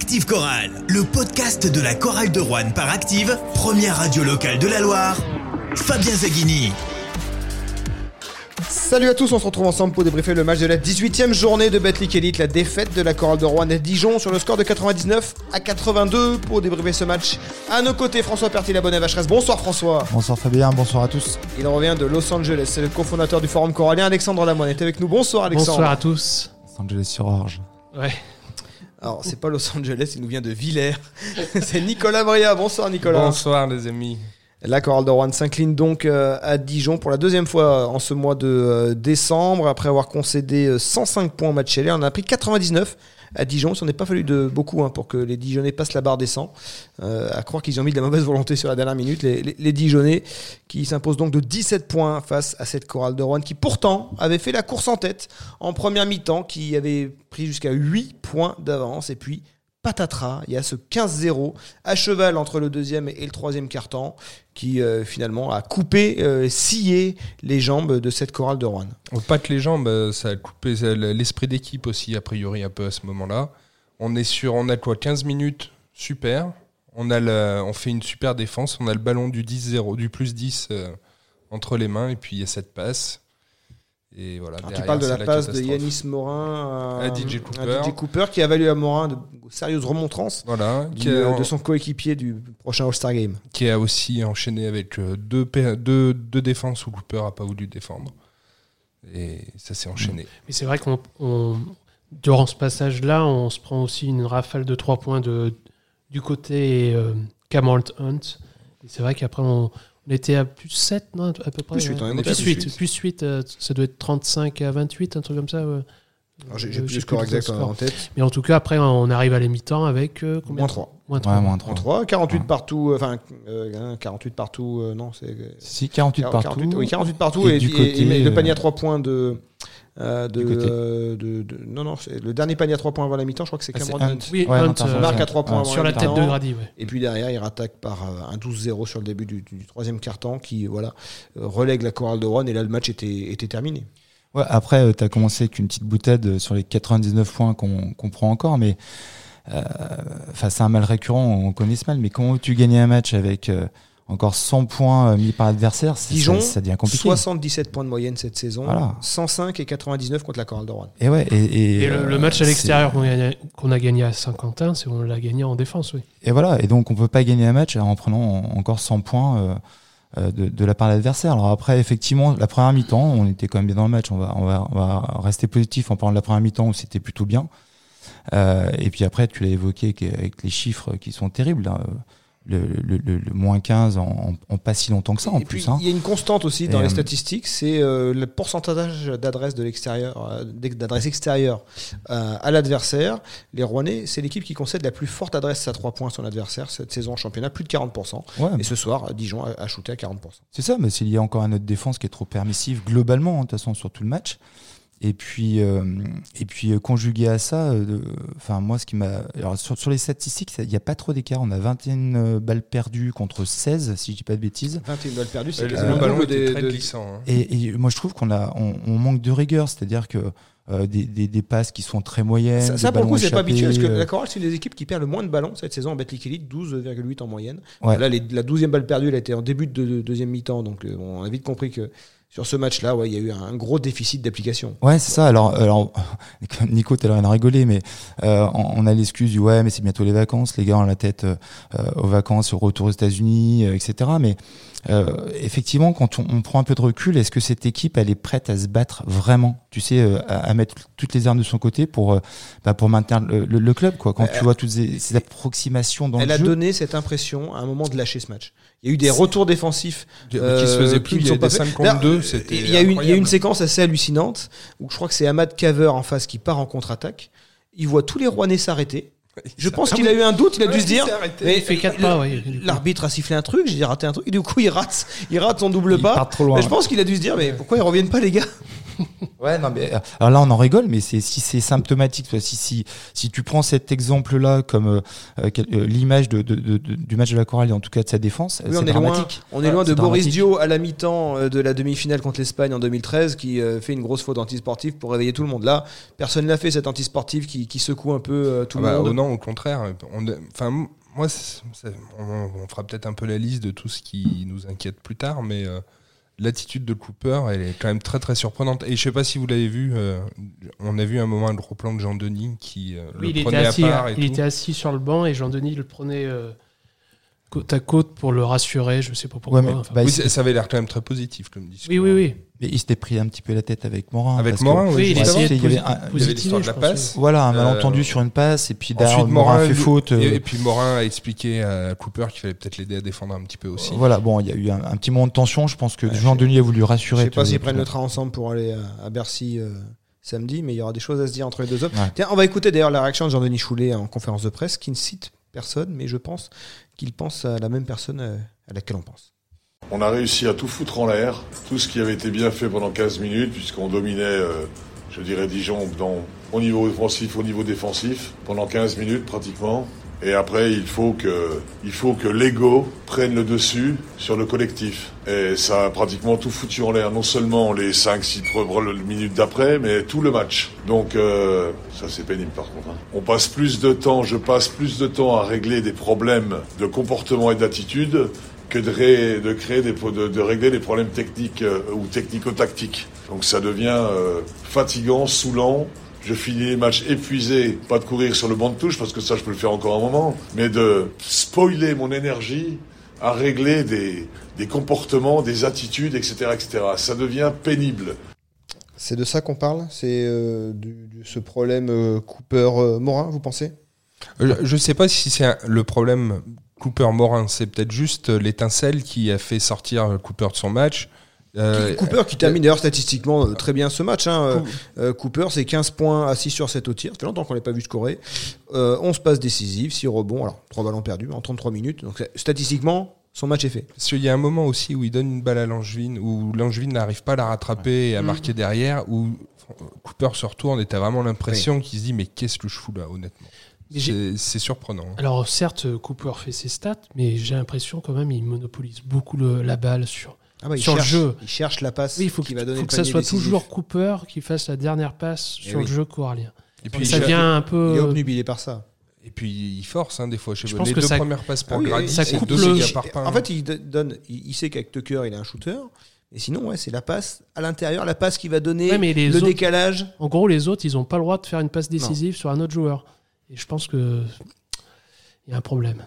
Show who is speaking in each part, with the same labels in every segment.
Speaker 1: Active Chorale, le podcast de la chorale de Rouen par Active, première radio locale de la Loire. Fabien Zaghini.
Speaker 2: Salut à tous, on se retrouve ensemble pour débriefer le match de la 18e journée de Betclic Elite, la défaite de la chorale de Rouen à Dijon sur le score de 99 à 82 pour débriefer ce match. À nos côtés, François Pertil, la bonne Vacheresse. Bonsoir François.
Speaker 3: Bonsoir Fabien, bonsoir à tous.
Speaker 2: Il revient de Los Angeles, c'est le cofondateur du Forum Corallien, Alexandre Lamoine est avec nous. Bonsoir Alexandre.
Speaker 4: Bonsoir à tous.
Speaker 3: Los Angeles sur Orge.
Speaker 4: Ouais.
Speaker 2: Alors, c'est pas Los Angeles, il nous vient de Villers. c'est Nicolas Bria. Bonsoir Nicolas.
Speaker 5: Bonsoir les amis.
Speaker 2: La chorale de Rouen s'incline donc euh, à Dijon pour la deuxième fois en ce mois de euh, décembre. Après avoir concédé euh, 105 points au match aller, on a pris 99 à Dijon. Ça n'est pas fallu de beaucoup hein, pour que les Dijonnais passent la barre des 100. Euh, à croire qu'ils ont mis de la mauvaise volonté sur la dernière minute. Les, les, qui s'imposent donc de 17 points face à cette chorale de Rouen qui pourtant avait fait la course en tête en première mi-temps, qui avait pris jusqu'à 8 points d'avance. Et puis patatras, il y a ce 15-0 à cheval entre le deuxième et le troisième quart-temps qui euh, finalement a coupé, euh, scié les jambes de cette chorale de Rouen.
Speaker 5: Pas que les jambes, euh, ça a coupé l'esprit d'équipe aussi, a priori, un peu à ce moment-là. On est sur, on a quoi, 15 minutes, super. On, fait une super défense, on a le ballon du 10-0, du plus 10 euh, entre les mains, et puis il y a cette passe. Et voilà,
Speaker 2: Alors, tu parles de la passe de. Yanis Morin à,
Speaker 5: À DJ Cooper.
Speaker 2: à DJ Cooper qui a valu à Morin de sérieuses remontrances
Speaker 5: Voilà,
Speaker 2: du-
Speaker 5: qui a,
Speaker 2: de son coéquipier du prochain All-Star Game.
Speaker 5: qui a aussi enchaîné avec euh, deux, pa- deux, deux défenses où Cooper n'a pas voulu défendre. Et ça s'est enchaîné.
Speaker 4: Mais c'est vrai qu'on, on- durant ce passage-là, on se prend aussi une rafale de 3 points de, du côté euh, Cameron Hunt. C'est vrai qu'après, on, on était à plus 7, non, à peu près.
Speaker 2: Plus huit,
Speaker 4: ouais.
Speaker 2: on était à
Speaker 4: plus
Speaker 2: plus
Speaker 4: 8,
Speaker 2: huit.
Speaker 4: plus 8, euh, ça doit être 35 à 28, un truc comme ça. ouais.
Speaker 2: J'ai
Speaker 4: Euh,
Speaker 2: plus le score exact
Speaker 4: score.
Speaker 2: en tête.
Speaker 4: Mais en tout cas, après, on arrive à la mi-temps avec euh, combien
Speaker 2: Moins 3.
Speaker 4: Moins 3.
Speaker 3: Ouais, moins
Speaker 2: En
Speaker 3: 3.
Speaker 2: 3, 48
Speaker 3: Ouais.
Speaker 2: partout, euh, enfin euh, hein, 48 partout, euh, non, c'est
Speaker 3: Si, 48 partout.
Speaker 2: 48, oui, 48 partout
Speaker 3: Et
Speaker 2: et,
Speaker 3: du
Speaker 2: et-
Speaker 3: côté,
Speaker 2: et le panier à
Speaker 3: euh,
Speaker 2: 3 points de. Euh, de, euh, de- de- non, non, le dernier panier à 3 points avant la mi-temps, je crois que c'est
Speaker 3: Ah,
Speaker 2: Cameron
Speaker 3: Hunt.
Speaker 4: Oui,
Speaker 3: Ouais,
Speaker 4: Hunt, euh,
Speaker 3: raison.
Speaker 2: marque à 3 points
Speaker 3: Ouais.
Speaker 2: avant
Speaker 4: sur la tête de Grady. Ouais.
Speaker 2: Et puis derrière, il rattaque par euh, un 12-0 sur le début du, du troisième quart-temps qui voilà, euh, relègue la chorale de Rouen et là le match était, était terminé.
Speaker 3: Ouais, après, tu as commencé avec une petite boutade euh, sur les 99 points qu'on qu'on prend encore, mais euh, enfin, c'est un mal récurrent, on connaît ce mal, mais comment tu gagnes un match avec euh, encore 100 points euh, mis par l'adversaire c'est-
Speaker 2: Dijon,
Speaker 3: ça, ça devient compliqué.
Speaker 2: 77 points de moyenne cette saison,
Speaker 3: Voilà.
Speaker 2: 105 et 99 contre la chorale de Rouen.
Speaker 3: Et ouais, et, et,
Speaker 4: Et le, le
Speaker 3: euh,
Speaker 4: match à l'extérieur qu'on a, gagné- qu'on a gagné à Saint-Quentin, c'est on l'a gagné en défense, oui.
Speaker 3: Et voilà, et donc on peut pas gagner un match en prenant en- encore 100 points euh, de, de la part de l'adversaire. Alors après, effectivement, la première mi-temps, on était quand même bien dans le match. On va, on va, on va rester positif en parlant de la première mi-temps où c'était plutôt bien. Euh, et puis après, tu l'as évoqué avec les chiffres qui sont terribles. euh, le, le, le, le moins 15 en, pas si longtemps que ça, en plus. hein.
Speaker 2: il y a une constante aussi dans
Speaker 3: Et,
Speaker 2: les
Speaker 3: euh,
Speaker 2: statistiques, c'est euh, le pourcentage d'adresses de l'extérieur, euh, d'adresses extérieures euh, à l'adversaire. Les Rouennais, c'est l'équipe qui concède la plus forte adresse à 3 points à son adversaire cette saison en championnat, plus de 40%.
Speaker 3: Ouais,
Speaker 2: Et ce soir, Dijon a, a shooté à 40%.
Speaker 3: C'est ça, mais c'est lié encore à notre défense qui est trop permissive globalement, hein, de toute façon, sur tout le match. Et puis, euh, et puis euh, conjugué à ça, euh, enfin moi, ce qui m'a, alors sur, sur les statistiques, il n'y a pas trop d'écart. On a 21 euh, balles perdues contre 16, si je dis pas de bêtises.
Speaker 2: 21 balles perdues, c'est
Speaker 5: Euh, le ballon était
Speaker 2: des-
Speaker 5: très
Speaker 2: de-
Speaker 5: glissant. hein.
Speaker 3: Et, et moi, je trouve qu'on a, on, on manque de rigueur, c'est-à-dire que euh, des, des, des passes qui sont très moyennes.
Speaker 2: Ça, pour le coup, c'est pas habituel parce que la Chorale, c'est une des équipes qui perd le moins de ballons cette saison en Betclic Elite, 12,8 en moyenne.
Speaker 3: Ouais.
Speaker 2: Là, les- la 12e balle perdue, elle a été en début de, de- deuxième mi-temps, donc euh, on a vite compris que sur ce match-là, ouais, il y a eu un, gros déficit d'application.
Speaker 3: Ouais, c'est ça. Alors, alors Nico, t'as l'air de rigoler, mais euh, on, on a l'excuse du ouais, mais c'est bientôt les vacances. Les gars ont la tête euh, aux vacances, au retour aux États-Unis, euh, etc. Mais effectivement, quand on, on prend un peu de recul, est-ce que cette équipe, elle est prête à se battre vraiment Tu sais, à, à mettre toutes les armes de son côté pour bah, pour maintenir le, le- le club, quoi? Quand tu vois toutes ces, ces approximations dans
Speaker 2: Elle
Speaker 3: le
Speaker 2: a
Speaker 3: jeu.
Speaker 2: donné cette impression à un moment de lâcher ce match. Il y a eu des retours défensifs
Speaker 5: qui se
Speaker 2: euh,
Speaker 5: faisait
Speaker 2: qui
Speaker 5: plus, il y a
Speaker 2: pas
Speaker 5: des
Speaker 2: faits.
Speaker 5: 5 contre
Speaker 2: Là,
Speaker 5: 2, c'était
Speaker 2: Il y, a une, il y a une
Speaker 5: incroyable.
Speaker 2: séquence assez hallucinante où je crois que c'est Ahmad Kaver en face qui part en contre-attaque. Il voit tous les Rouennais s'arrêter. Je pense qu'il a eu un doute, il a dû se dire. mais
Speaker 4: Il fait quatre pas, ouais.
Speaker 2: L'arbitre a sifflé un truc, j'ai raté un truc, et du coup il rate, il rate son double pas.
Speaker 3: part trop loin.
Speaker 2: Mais je pense qu'il a dû se dire, mais pourquoi ils reviennent pas les gars?
Speaker 3: Ouais, non, mais euh, alors là on en rigole, mais c'est si c'est symptomatique, toi, si si si tu prends cet exemple-là comme euh, euh, l'image de, de, de- de- du match de la chorale et en tout cas de sa défense,
Speaker 2: Oui,
Speaker 3: c'est
Speaker 2: on est loin, on est loin de Boris. Dio à la mi-temps de la demi-finale contre l'Espagne en 2013 qui euh, fait une grosse faute antisportive pour réveiller tout le monde. Là, personne l'a fait, cette antisportive qui, qui secoue un peu euh, tout
Speaker 5: Ah
Speaker 2: le
Speaker 5: bah,
Speaker 2: monde.
Speaker 5: oh non, au contraire. Enfin, moi, c'est- c'est- on, on fera peut-être un peu la liste de tout ce qui nous inquiète plus tard, mais euh, l'attitude de Cooper, elle est quand même très très surprenante. Et je sais pas si vous l'avez vu, euh, on a vu un moment un gros plan de Jean Denis qui euh,
Speaker 4: Oui, il,
Speaker 5: le
Speaker 4: était
Speaker 5: prenait
Speaker 4: assis,
Speaker 5: à part et
Speaker 4: il
Speaker 5: tout.
Speaker 4: était assis sur le banc et Jean-Denis le prenait euh, côte à côte pour le rassurer, je sais pas pourquoi.
Speaker 3: Ouais, mais,
Speaker 4: Enfin,
Speaker 3: bah,
Speaker 5: Oui, ça, avait l'air quand même très positif comme discours.
Speaker 4: oui, oui, oui.
Speaker 3: mais il s'était pris un petit peu la tête avec Morin.
Speaker 5: Avec
Speaker 3: que-
Speaker 5: Morin,
Speaker 4: Oui,
Speaker 5: oui,
Speaker 4: il essayait
Speaker 3: il y avait
Speaker 4: posi-
Speaker 3: un-
Speaker 5: il y avait
Speaker 4: positiver,
Speaker 5: l'histoire de la
Speaker 4: je
Speaker 5: passe.
Speaker 3: Voilà, un
Speaker 5: Euh,
Speaker 3: malentendu sur une passe et puis derrière
Speaker 5: Ensuite,
Speaker 3: Morin
Speaker 5: Morin
Speaker 3: fait faute. euh,
Speaker 5: Et, et puis Morin a expliqué à Cooper qu'il fallait peut-être l'aider à défendre un petit peu aussi.
Speaker 3: Voilà, bon, il y a eu un, un petit moment de tension. Je pense que
Speaker 2: Ouais,
Speaker 3: Jean Denis a voulu
Speaker 2: Je
Speaker 3: rassurer.
Speaker 2: sais pas s'ils prennent
Speaker 3: le
Speaker 2: le train ensemble pour aller à, à Bercy euh, samedi, mais il y aura des choses à se dire entre les deux hommes.
Speaker 3: Ouais.
Speaker 2: Tiens, on va écouter d'ailleurs la réaction de Jean-Denis Choulet en conférence de presse, qui ne cite personne, mais je pense qu'il pense à la même personne euh, à laquelle on pense.
Speaker 6: On a réussi à tout foutre en l'air, tout ce qui avait été bien fait pendant 15 minutes, puisqu'on dominait, euh, je dirais, Dijon au niveau offensif, au niveau défensif, pendant 15 minutes pratiquement. Et après, il faut que, il faut que l'ego prenne le dessus sur le collectif. Et ça a pratiquement tout foutu en l'air, non seulement les 5-6 minutes d'après, mais tout le match. Donc, euh, ça c'est pénible par contre. hein. On passe plus de temps, je passe plus de temps à régler des problèmes de comportement et d'attitude que de, ré- de créer des, de régler des problèmes techniques euh, ou technico-tactiques. Donc ça devient euh, fatigant, saoulant. Je finis les matchs épuisé, pas de courir sur le banc de touche parce que ça je peux le faire encore un moment, mais de spoiler mon énergie à régler des, des comportements, des attitudes, etc., etc. Ça devient pénible.
Speaker 2: C'est de ça qu'on parle? C'est euh, de ce problème euh, Cooper-Morin, vous pensez?
Speaker 5: Euh, Je sais pas si c'est le problème Cooper-Morin, c'est peut-être juste l'étincelle qui a fait sortir Cooper de son match. Euh,
Speaker 2: Cooper qui termine d'ailleurs statistiquement euh, très bien ce match. hein. Euh, euh, Cooper, c'est 15 points à 6 sur 7 au tir. Ça fait longtemps qu'on l'a pas vu scorer. Euh, 11 passes décisives, 6 rebonds. Alors, 3 ballons perdus en 33 minutes. Donc, c'est- statistiquement, son match est fait.
Speaker 5: Parce qu'il y a un moment aussi où il donne une balle à Langevin, où Langevin n'arrive pas à la rattraper et à
Speaker 4: Mm.
Speaker 5: marquer derrière, où Cooper se retourne et t'as vraiment l'impression qu'il se dit mais qu'est-ce que je fous là, honnêtement? C'est c'est surprenant.
Speaker 4: Alors certes, Cooper fait ses stats, mais j'ai l'impression quand même il monopolise beaucoup le- la balle sur.
Speaker 2: Ah bah, il,
Speaker 4: Sur le
Speaker 2: cherche,
Speaker 4: jeu.
Speaker 2: il cherche la passe
Speaker 4: Oui, il faut,
Speaker 2: va donner
Speaker 4: faut
Speaker 2: le
Speaker 4: que ça soit
Speaker 2: décisif.
Speaker 4: toujours Cooper qui fasse la dernière passe
Speaker 2: Eh
Speaker 4: sur
Speaker 2: oui.
Speaker 4: le jeu corallien.
Speaker 5: Et
Speaker 2: puis,
Speaker 4: ça
Speaker 2: il-
Speaker 4: devient un peu.
Speaker 2: Il est obnubilé par ça.
Speaker 5: et puis il force hein, des fois. Je, sais
Speaker 4: Je
Speaker 5: pas,
Speaker 4: pense
Speaker 5: les
Speaker 4: que
Speaker 5: deux
Speaker 4: ça-
Speaker 5: premières passes pour
Speaker 2: Ah oui,
Speaker 5: Grady,
Speaker 4: ça coupe
Speaker 5: deux
Speaker 4: le-
Speaker 5: par pain.
Speaker 2: En fait, il donne, il, il sait qu'avec Tucker, il est un shooter. Et sinon, ouais, c'est la passe à l'intérieur, la passe qui va donner
Speaker 4: Ouais, mais les
Speaker 2: le
Speaker 4: autres-
Speaker 2: décalage.
Speaker 4: En gros, les autres, ils n'ont pas le droit de faire une passe décisive sur un autre joueur. Et je pense que il y a un problème.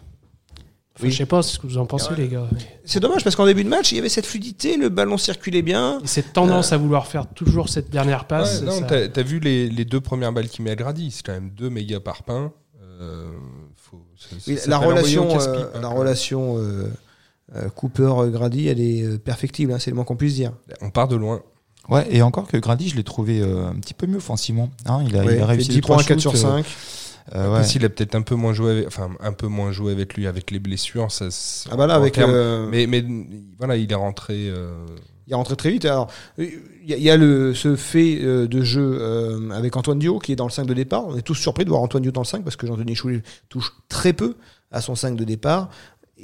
Speaker 4: Enfin,
Speaker 2: Oui.
Speaker 4: Je sais pas ce que vous en pensez,
Speaker 2: Ouais.
Speaker 4: les gars.
Speaker 2: C'est dommage parce qu'en début de match, il y avait cette fluidité, le ballon circulait bien.
Speaker 4: Et cette tendance à vouloir faire toujours cette dernière passe.
Speaker 5: Ouais, non,
Speaker 4: ça-
Speaker 5: t'as as vu les, les deux premières balles qu'il met à Grady, c'est quand même deux méga par pain. Euh, faut- ça-
Speaker 2: Oui,
Speaker 5: ça
Speaker 2: la relation, euh,
Speaker 5: hein,
Speaker 2: la relation euh, euh, Cooper-Grady, elle est euh, perfectible, hein, c'est le moins qu'on puisse dire.
Speaker 5: On part de loin.
Speaker 3: Ouais, et encore que Grady, je l'ai trouvé euh, un petit peu mieux offensivement. Hein, il, a,
Speaker 2: Ouais,
Speaker 3: il a réussi
Speaker 2: fait 10
Speaker 3: les trois
Speaker 2: points, 4 sur
Speaker 3: shoots,
Speaker 2: 5.
Speaker 3: Euh, ouais.
Speaker 5: s'il a peut-être un peu moins joué avec, enfin, un peu moins joué avec lui avec les blessures, ça. se-
Speaker 2: Ah bah là, avec, euh,
Speaker 5: Mais, mais voilà, il est rentré. euh,
Speaker 2: il est rentré très vite. Alors, il y a, il y a le, ce fait euh, de jeu avec Antoine Dio qui est dans le 5 de départ. On est tous surpris de voir Antoine Dio dans le 5 parce que Jean-Denis Choulet touche très peu à son 5 de départ.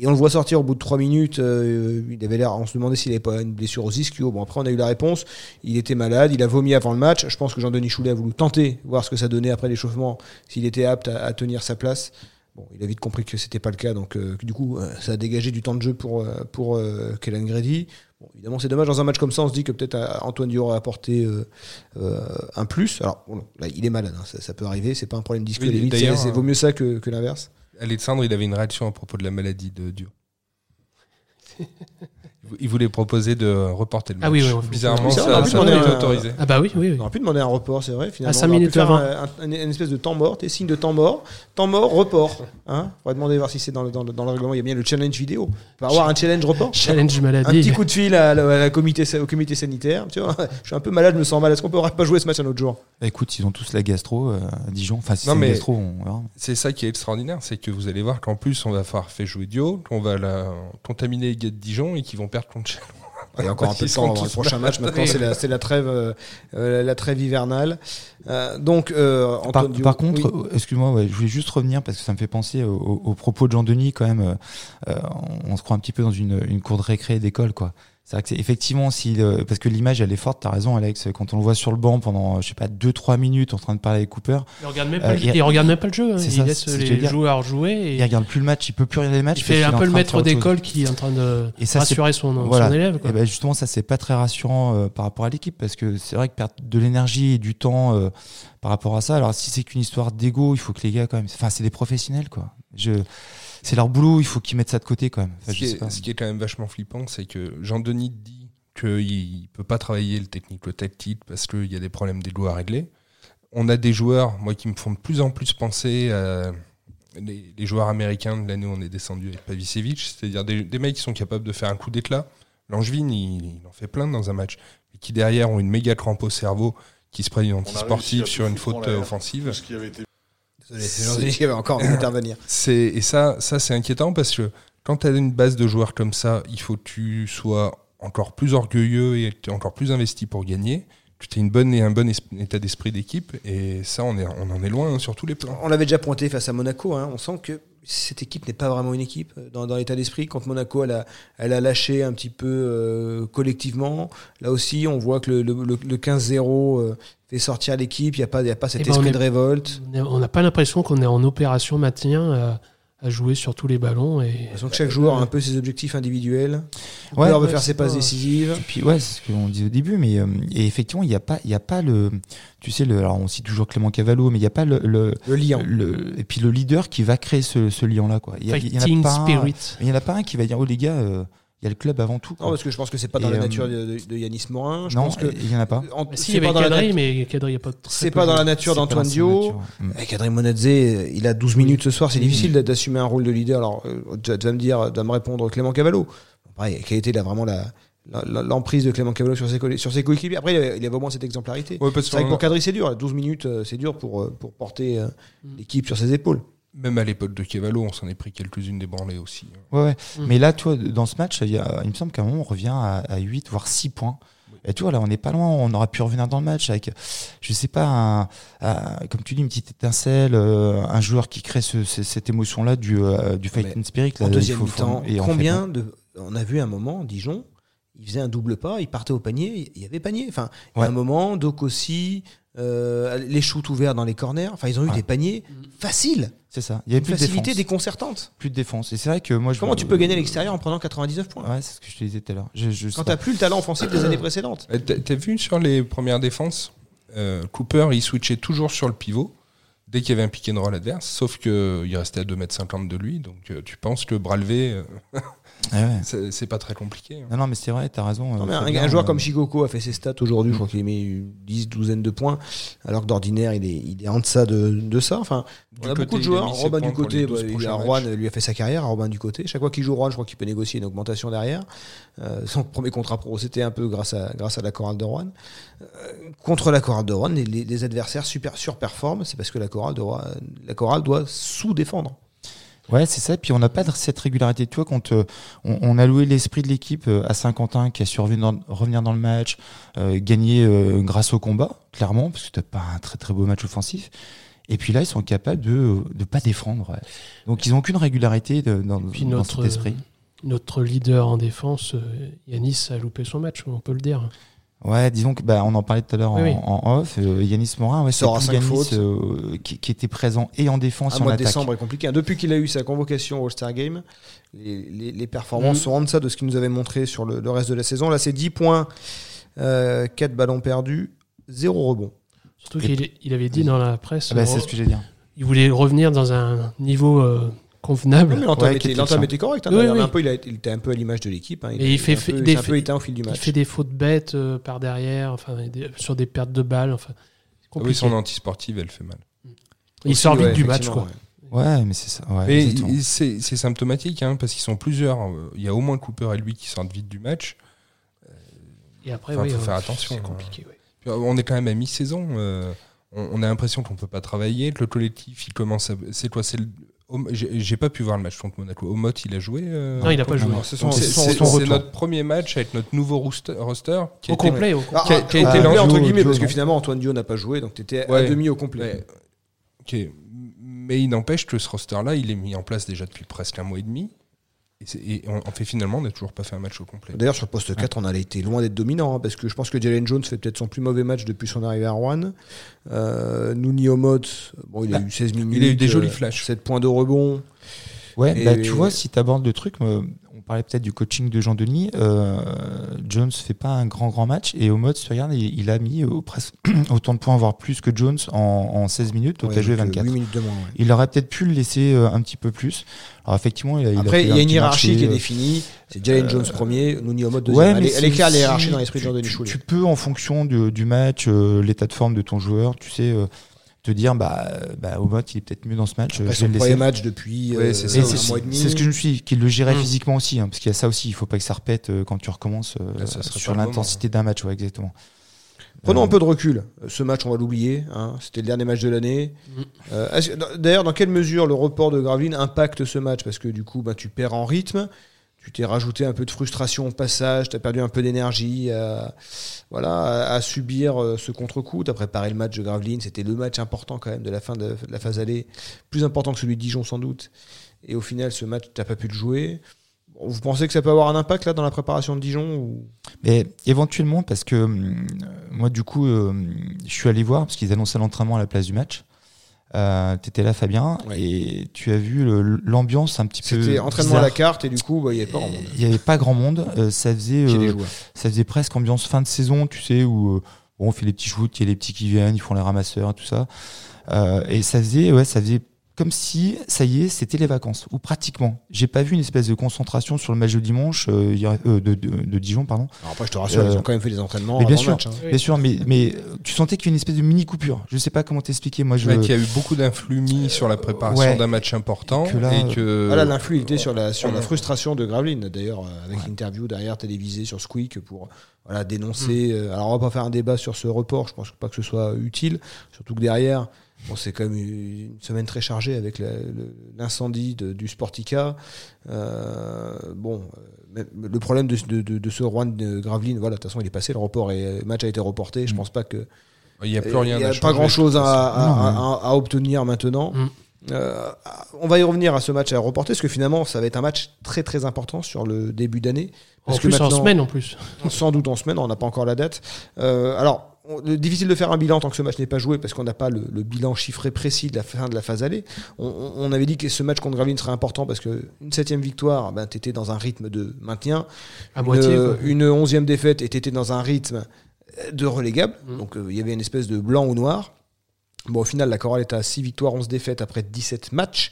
Speaker 2: Et on le voit sortir au bout de 3 minutes. euh, il avait l'air, on se demandait s'il n'avait pas une blessure aux ischio. Bon, après, on a eu la réponse. Il était malade, il a vomi avant le match. Je pense que Jean-Denis Choulet a voulu tenter, voir ce que ça donnait après l'échauffement, s'il était apte à, à tenir sa place. Bon, il a vite compris que c'était pas le cas, donc euh, du coup, euh, ça a dégagé du temps de jeu pour, pour euh, Kellen Grady. Bon, évidemment, c'est dommage. Dans un match comme ça, on se dit que peut-être Antoine Dior a apporté euh, euh, un plus. Alors, bon, là, il est malade, hein, ça, ça peut arriver. C'est pas un problème disque
Speaker 5: Oui,
Speaker 2: limite. C'est c'est- vaut mieux ça que, que l'inverse.
Speaker 5: Alexandre, il avait une réaction à propos de la maladie de Dio. Il voulait proposer de reporter le match.
Speaker 4: Ah oui, oui, oui.
Speaker 5: Bizarrement, ça,
Speaker 2: pu
Speaker 5: ça a été
Speaker 2: un-
Speaker 5: autorisé.
Speaker 4: Ah bah oui, oui, oui.
Speaker 2: On aurait pu demander un report, c'est vrai. Finalement,
Speaker 4: À cinq
Speaker 2: on aurait pu
Speaker 4: minutes
Speaker 2: faire un- un- une espèce de temps mort, des signes de temps mort. Temps mort, report. Hein on va demander voir si c'est dans le, dans, le, dans le règlement. Il y a bien le challenge vidéo. On va avoir un challenge report.
Speaker 4: Challenge
Speaker 2: Un
Speaker 4: maladie.
Speaker 2: petit coup de fil à la, à la comité, au comité sanitaire. Tu vois, je suis un peu malade, je me sens mal. Est-ce qu'on pourrait pas jouer ce match un autre jour?
Speaker 3: Bah, écoute, ils ont tous la gastro euh, à Dijon. Enfin, si
Speaker 5: Non,
Speaker 3: c'est gastro, on.
Speaker 5: C'est ça qui est extraordinaire, c'est que vous allez voir qu'en plus, on va faire jouer Dio, qu'on va la contaminer les gars de Dijon et qu'ils vont perdre contre Chelsea.
Speaker 2: Il y a encore un peu de temps avant le prochain match. Maintenant, c'est la, trêve, euh, euh, la trêve hivernale. Euh, donc, euh,
Speaker 3: Par, contre,
Speaker 2: oui.
Speaker 3: excuse-moi, ouais, je voulais juste revenir parce que ça me fait penser au- au- aux propos de Jean-Denis quand même. on, on se croit un petit peu dans une, une cour de récré d'école, quoi. C'est vrai que c'est effectivement si le- parce que l'image elle est forte. T'as raison, Alex. Quand on le voit sur le banc pendant je sais pas deux trois minutes en train de parler avec Cooper,
Speaker 4: Il regarde même pas,
Speaker 3: Euh,
Speaker 4: le-
Speaker 3: il
Speaker 4: regarde même pas le jeu. hein. Il
Speaker 3: ça,
Speaker 4: laisse les
Speaker 3: dire.
Speaker 4: joueurs jouer. Et
Speaker 3: il regarde plus le match, il peut plus regarder le match.
Speaker 4: il fait un peu le maître d'école qui est en train de
Speaker 3: Et ça,
Speaker 4: rassurer son,
Speaker 3: Voilà.
Speaker 4: son élève. quoi.
Speaker 3: Et ben justement, ça c'est pas très rassurant euh, par rapport à l'équipe parce que c'est vrai que perdre de l'énergie et du temps euh, par rapport à ça. Alors si c'est qu'une histoire d'ego, il faut que les gars quand même. Enfin, c'est des professionnels quoi. Je, c'est leur boulot, il faut qu'ils mettent ça de côté quand même. Enfin,
Speaker 5: Ce qui, est, ce qui est quand même vachement flippant, c'est que Jean-Denis dit qu'il ne peut pas travailler le technique, le tactique, parce qu'il y a des problèmes d'ego à régler. On a des joueurs, moi, qui me font de plus en plus penser à les, les joueurs américains de l'année où on est descendu avec Pavicevic, c'est-à-dire des, des mecs qui sont capables de faire un coup d'éclat. Langevin, il, il en fait plein dans un match, et qui derrière ont une méga crampe au cerveau, qui se prennent une antisportive
Speaker 6: à
Speaker 5: sur une faute offensive.
Speaker 6: ce qui avait été
Speaker 2: Désolé, encore
Speaker 5: et ça, ça c'est inquiétant parce que quand tu as une base de joueurs comme ça, il faut que tu sois encore plus orgueilleux et encore plus investi pour gagner. Que tu une bonne et un bon état d'esprit d'équipe et ça on est on en est loin hein, sur tous les plans.
Speaker 2: On l'avait déjà pointé face à Monaco. hein. On sent que cette équipe n'est pas vraiment une équipe euh, dans, dans l'état d'esprit. Quand Monaco, elle a, elle a lâché un petit peu euh, collectivement. Là aussi, on voit que le, le- le- le 15-0 euh, fait sortir l'équipe. Il n'y a, pas- y a pas cet
Speaker 4: Eh ben,
Speaker 2: esprit
Speaker 4: est-
Speaker 2: de révolte.
Speaker 4: On n'a pas l'impression qu'on est en opération maintien à, jouer sur tous les ballons. Et...
Speaker 2: Que chaque joueur a un peu ses objectifs individuels.
Speaker 3: Ouais,
Speaker 2: Cooper veut faire ses passes
Speaker 4: pas-
Speaker 2: décisives.
Speaker 3: Et puis ouais, c'est ce qu'on disait au début, mais euh, et effectivement, il n'y a pas, il y a pas le, tu sais, le, alors on cite toujours Clément Cavallo, mais il n'y a pas le, le,
Speaker 2: Le lien.
Speaker 3: le- et puis le leader qui va créer ce, ce lien-là, quoi. Il y, en a
Speaker 4: Fighting
Speaker 3: pas il y en a pas un qui va dire, oh les gars, euh, il y a le club avant tout. quoi.
Speaker 2: Non, parce que je pense que c'est pas dans
Speaker 3: Et,
Speaker 2: la
Speaker 3: euh,
Speaker 2: nature de, de- de Yanis Morin. Je
Speaker 3: non,
Speaker 2: pense que
Speaker 3: il y en a pas.
Speaker 2: en-
Speaker 4: si,
Speaker 2: c'est
Speaker 4: il y avait
Speaker 2: pas
Speaker 4: Kadri, mais Kadri, il y a pas très
Speaker 2: c'est pas dans la nature d'Antoine Dio.
Speaker 3: ouais.
Speaker 2: Avec Kadri Monadze, il a 12 minutes ce soir, c'est difficile d'a- d'assumer un rôle de leader. Alors, euh, tu vas tu vas me dire, tu vas me répondre Clément Cavallo. Bon, Pareil, quelle était là, vraiment la, l'emprise de Clément Cavallo sur ses, coll- sur ses coéquipiers Après, il il avait au moins cette exemplarité.
Speaker 5: Ouais,
Speaker 2: C'est vrai que pour Kadri, c'est dur. 12 minutes, euh, c'est dur pour, euh, pour porter euh,
Speaker 4: Mm.
Speaker 2: l'équipe sur ses épaules.
Speaker 5: Même à l'époque de Cavallo, on s'en est pris quelques-unes des branlées aussi.
Speaker 3: Ouais, ouais.
Speaker 4: Mm.
Speaker 3: Mais là, toi, dans ce match, il, y a, il me semble qu'à un moment, on revient à, à 8, voire 6 points. Et tu vois, là, on n'est pas loin, on aurait pu revenir dans le match avec, je sais pas, un, un- comme tu dis, une petite étincelle, euh, un joueur qui crée ce- ce- cette émotion-là du, euh, du fighting spirit. Là,
Speaker 2: En
Speaker 3: il
Speaker 2: deuxième
Speaker 3: faut-
Speaker 2: mi-temps,
Speaker 3: et en fait,
Speaker 2: combien de. On a vu un moment, Dijon, il faisait un double pas, il partait au panier, il y avait panier. Enfin, un moment, Dokossi, euh, les shoots ouverts dans les corners. Enfin, ils ont eu
Speaker 3: Ouais.
Speaker 2: des paniers faciles.
Speaker 3: C'est ça. Il y avait
Speaker 2: Une
Speaker 3: plus de
Speaker 2: facilité déconcertante.
Speaker 3: Plus de défense. Et c'est vrai que moi, je
Speaker 2: Comment tu peux gagner à l'extérieur en prenant 99 points?
Speaker 3: Ouais, c'est ce que je te disais tout à l'heure. Je, je sais
Speaker 2: Quand t'as plus le talent offensif des années précédentes
Speaker 5: Euh, T'as t'as vu sur les premières défenses, euh, Cooper il switchait toujours sur le pivot dès qu'il y avait un pick and roll adverse, sauf qu'il restait à 2m50 de lui, donc euh, tu penses que bras levé, euh,
Speaker 3: Ouais, ouais.
Speaker 5: c'est pas très compliqué. hein.
Speaker 3: Non, non, mais c'est vrai, t'as raison.
Speaker 2: Non,
Speaker 3: euh,
Speaker 2: mais un, joueur
Speaker 3: euh,
Speaker 2: comme Shigoko a fait ses stats aujourd'hui, je crois qu'il a mis une 10, douzaine de points, alors que d'ordinaire, il est, il est en deçà de, de ça. Enfin,
Speaker 5: Du
Speaker 2: on a
Speaker 5: côté,
Speaker 2: beaucoup de joueurs. Robin du côté,
Speaker 5: les 12
Speaker 2: bah, il a. Rouen lui a fait sa carrière. Robin du côté, chaque fois qu'il joue Rouen, je crois qu'il peut négocier une augmentation derrière. Euh, son premier contrat pro, c'était un peu grâce à, grâce à la chorale de Rouen. Euh, contre la chorale de Rouen, les, les- les adversaires super surperforment, c'est parce que la chorale, la chorale doit sous-défendre.
Speaker 3: Ouais, c'est ça. Puis on n'a pas de- cette régularité. Tu vois, quand euh, on, on a loué l'esprit de l'équipe euh, à Saint-Quentin, qui a su revenir dans, revenir dans le match, euh, gagner euh, grâce au combat, clairement, parce que t'as pas un très très beau match offensif. Et puis là, ils sont capables de ne pas défendre. ouais. Donc ils n'ont aucune régularité de- dans,
Speaker 4: Puis
Speaker 3: dans
Speaker 4: notre,
Speaker 3: cet esprit.
Speaker 4: notre leader en défense, euh, Yanis, a loupé son match, on peut le dire.
Speaker 3: Ouais, disons que bah, on en parlait tout à l'heure
Speaker 4: Oui,
Speaker 3: en,
Speaker 4: oui.
Speaker 3: en off. euh, Yanis Morin, ouais, c'est Yanis euh, qui, qui était présent et en défense
Speaker 2: Un
Speaker 3: et en
Speaker 2: mois de
Speaker 3: attaque.
Speaker 2: décembre est compliqué. hein. Depuis qu'il a eu sa convocation au All-Star Game, les, les- les performances
Speaker 4: Mm.
Speaker 2: sont en deçà de ce qu'il nous avait montré sur le, le reste de la saison. Là, c'est 10 points, euh, 4 ballons perdus, 0 rebond.
Speaker 4: Surtout qu'il il avait dit dans la presse,
Speaker 3: Ah bah,
Speaker 4: euh,
Speaker 3: c'est ce que j'ai dire.
Speaker 4: il voulait revenir dans un niveau euh, convenable.
Speaker 2: mais l'entame
Speaker 3: Ouais,
Speaker 2: était,
Speaker 3: était
Speaker 2: l'entame
Speaker 3: le
Speaker 2: était correcte. hein.
Speaker 4: Oui,
Speaker 2: D'ailleurs,
Speaker 4: oui.
Speaker 2: Un peu, il, a, il était un peu à l'image de l'équipe. hein.
Speaker 4: Et il
Speaker 2: est
Speaker 4: fait-
Speaker 2: peu,
Speaker 4: des-
Speaker 2: il s'est un peu éteint au fil du
Speaker 4: Il
Speaker 2: match.
Speaker 4: fait des fautes bêtes euh, par derrière, enfin, des- sur des pertes de balles. Enfin,
Speaker 5: Ah oui, son antisportive, elle fait mal.
Speaker 4: il
Speaker 2: Aussi,
Speaker 4: sort vite
Speaker 2: ouais,
Speaker 4: du match, quoi.
Speaker 2: ouais.
Speaker 3: Ouais, mais c'est ça.
Speaker 5: Il- c'est symptomatique, hein, parce qu'ils sont plusieurs. Euh, Il y a au moins Cooper et lui qui sortent vite du match.
Speaker 4: Et après,
Speaker 5: Enfin,
Speaker 4: oui,
Speaker 5: faut
Speaker 4: euh,
Speaker 5: faire attention,
Speaker 4: C'est
Speaker 5: hein.
Speaker 4: compliqué,
Speaker 5: euh, On est quand même à mi-saison. euh, on, on a l'impression qu'on peut pas travailler, que le collectif, il commence à. C'est quoi C'est le- J'ai j'ai pas pu voir le match contre Monaco. Omot, il a joué euh,
Speaker 4: Non, il a pas joué.
Speaker 2: C'est
Speaker 5: notre premier match avec notre nouveau roster, roster qui a
Speaker 4: Au
Speaker 5: été-
Speaker 4: complet, au
Speaker 2: Ah,
Speaker 5: Qui a-
Speaker 2: ah,
Speaker 5: qui a été
Speaker 2: complet,
Speaker 3: lancé.
Speaker 2: entre guillemets, parce que finalement Antoine Dio n'a pas joué, donc tu étais à demi au complet.
Speaker 5: Ouais. Ok. Mais il n'empêche que ce roster-là, il est mis en place déjà depuis presque un mois et demi. Et, on, en fait, finalement, on n'a toujours pas fait un match au complet.
Speaker 2: D'ailleurs, sur le poste 4, on a été loin d'être dominant, hein, parce que je pense que Jalen Jones fait peut-être son plus mauvais match depuis son arrivée à Rouen. Euh, Nouni Omot, bon, il a
Speaker 5: Ah,
Speaker 2: eu 16 minutes.
Speaker 5: il a eu des jolis
Speaker 2: euh,
Speaker 5: flashs.
Speaker 2: 7 points de rebond.
Speaker 3: Ouais,
Speaker 2: Et-
Speaker 3: bah, tu vois, si tu abordes le truc, parlait peut-être du coaching de Jean-Denis. Euh, Jones fait pas un grand, grand match. Et au mode, si tu regardes, il, il a mis euh, presque autant de points, voire plus que Jones en, en 16 minutes. Donc,
Speaker 2: Ouais,
Speaker 3: il a joué
Speaker 2: donc, euh,
Speaker 3: 24.
Speaker 2: 8 minutes de moins. ouais.
Speaker 3: Il aurait peut-être pu le laisser euh, un petit peu plus. Alors, effectivement, il a, il a
Speaker 2: Après, il y
Speaker 3: un
Speaker 2: a une hiérarchie
Speaker 3: marché,
Speaker 2: qui est
Speaker 3: euh,
Speaker 2: définie. C'est Jalen
Speaker 3: euh,
Speaker 2: Jones premier, Nouni Omot deuxième.
Speaker 3: Ouais,
Speaker 2: elle, est, elle est
Speaker 3: c'est
Speaker 2: claire,
Speaker 3: aussi-
Speaker 2: l'hiérarchie dans l'esprit de Jean-Denis
Speaker 3: tu,
Speaker 2: Choulet.
Speaker 3: tu peux, en fonction du, du match, euh, l'état de forme de ton joueur, tu sais, euh, te dire, bah, bah, au mode, il est peut-être mieux dans ce match.
Speaker 2: Après
Speaker 3: je vais
Speaker 2: son
Speaker 3: le
Speaker 2: premier match depuis
Speaker 5: Ouais,
Speaker 2: euh,
Speaker 5: c'est
Speaker 3: Et
Speaker 5: ça,
Speaker 2: un
Speaker 3: c'est
Speaker 2: mois et demi.
Speaker 3: c'est ce que je me suis dit, qu'il le gérait
Speaker 4: Mm.
Speaker 3: physiquement aussi, hein, parce qu'il y a ça aussi, il faut pas que ça repète euh, quand tu recommences euh,
Speaker 5: Là, ça serait
Speaker 3: sur l'intensité d'un match, ouais, exactement.
Speaker 2: Prenons un peu de recul. Ce match, on va l'oublier. hein. C'était le dernier match de l'année.
Speaker 4: Mm.
Speaker 2: Euh, D'ailleurs, dans quelle mesure le report de Graveline impacte ce match? Parce que du coup, bah, tu perds en rythme. Tu t'es rajouté un peu de frustration au passage. Tu as perdu un peu d'énergie à, voilà, à, subir euh, ce contre-coup. Tu as préparé le match de Graveline. C'était le match important quand même de la fin de, la phase allée. Plus important que celui de Dijon sans doute. Et au final, ce match, tu pas pu le jouer. Vous pensez que ça peut avoir un impact là dans la préparation de Dijon ou...
Speaker 3: Mais éventuellement, parce que hum, moi, du coup, euh, je suis allé voir, parce qu'ils annonçaient l'entraînement à la place du match. Euh, T'étais là, Fabien,
Speaker 2: Ouais.
Speaker 3: et tu as vu l'ambiance un petit peu.
Speaker 2: C'était entraînement à la carte et du coup, bah, il n'y avait pas grand monde.
Speaker 3: Il n'y avait pas grand monde. Euh, ça faisait, euh, ça faisait presque ambiance fin de saison, tu sais, où euh, bon, on fait les petits shoots, il y a les petits qui viennent, ils font les ramasseurs, tout ça. Euh, et ça faisait, ouais, ça faisait comme si, ça y est, c'était les vacances, ou pratiquement. J'ai pas vu une espèce de concentration sur le match de dimanche, euh, euh, de, de, de Dijon, pardon.
Speaker 2: Alors après, je te rassure,
Speaker 3: Euh,
Speaker 2: ils ont quand même fait des entraînements
Speaker 3: mais bien
Speaker 2: avant
Speaker 3: sûr.
Speaker 2: le match. hein.
Speaker 4: Oui.
Speaker 3: Bien sûr, mais, mais euh, tu sentais qu'il y avait une espèce de mini coupure. Je sais pas comment t'expliquer. Moi, je.
Speaker 5: Ouais, qu'il y a eu beaucoup d'influx mis sur la préparation
Speaker 3: ouais.
Speaker 5: d'un match important.
Speaker 3: Que là,
Speaker 5: et que...
Speaker 2: Ah l'influx était sur la, sur la
Speaker 5: Ouais.
Speaker 2: frustration de Graveline, d'ailleurs, euh, avec l'interview derrière télévisée sur Squeak pour voilà, dénoncer. euh, alors, on va pas faire un débat sur ce report, je pense pas que ce soit utile, surtout que derrière, bon, c'est quand même une semaine très chargée avec l'incendie du Sportica. Euh, bon, euh, le problème de, de, de- de ce Rouen de Graveline, voilà, de toute façon, il est passé, le report et le match a été reporté. Je
Speaker 3: Mm.
Speaker 2: pense pas que
Speaker 5: Il n'y a plus rien
Speaker 2: Il n'y
Speaker 5: à
Speaker 2: a pas grand chose
Speaker 5: de
Speaker 2: à, obtenir maintenant.
Speaker 4: Mm.
Speaker 2: Euh, on va y revenir à ce match à reporter, parce que finalement, ça va être un match très très important sur le début d'année.
Speaker 4: En
Speaker 2: Parce que
Speaker 4: plus, en semaine, en plus.
Speaker 2: Sans doute en semaine, on n'a pas encore la date. Euh, alors, on- difficile de faire un bilan tant que ce match n'est pas joué, parce qu'on n'a pas le, le bilan chiffré précis de la fin de la phase allée. On, avait dit que ce match contre Gravelines serait important, parce qu'une septième victoire, ben, tu étais dans un rythme de maintien.
Speaker 4: À moitié.
Speaker 2: Une,
Speaker 4: quoi.
Speaker 2: une onzième défaite et t'étais dans un rythme de relégable.
Speaker 4: Mm.
Speaker 2: Donc euh, il y avait une espèce de blanc ou noir. Bon, au final, la chorale est à 6 victoires, 11 défaites après 17 matchs.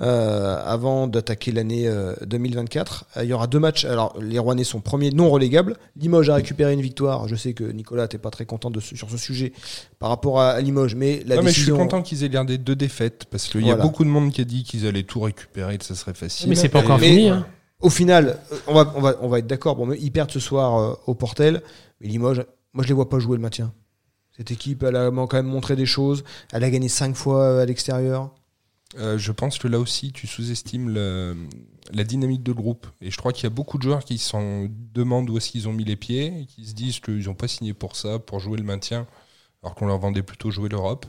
Speaker 2: Euh, avant d'attaquer l'année euh, 2024. Euh, il y aura deux matchs. Alors, les Rouennais sont premiers non relégables. Limoges a récupéré une victoire. Je sais que Nicolas, t'es pas très content de ce- sur ce sujet par rapport à, à Limoges, mais la
Speaker 5: Non, mais je suis content qu'ils aient gardé deux défaites parce qu'il y a beaucoup de monde qui a dit qu'ils allaient tout récupérer, que ça serait facile.
Speaker 4: Mais c'est pas
Speaker 5: Et-
Speaker 4: encore fini. hein.
Speaker 2: Au final, euh, on va, on va, on va être d'accord. Bon, ils perdent ce soir euh, au Portel. Mais Limoges, moi, je les vois pas jouer le maintien. Cette équipe, elle a quand même montré des choses. Elle a gagné cinq fois euh, à l'extérieur.
Speaker 5: Euh, je pense que là aussi, tu sous-estimes la dynamique de groupe. Et je crois qu'il y a beaucoup de joueurs qui s'en demandent où est-ce qu'ils ont mis les pieds, qui se disent qu'ils n'ont pas signé pour ça, pour jouer le maintien, alors qu'on leur vendait plutôt jouer l'Europe.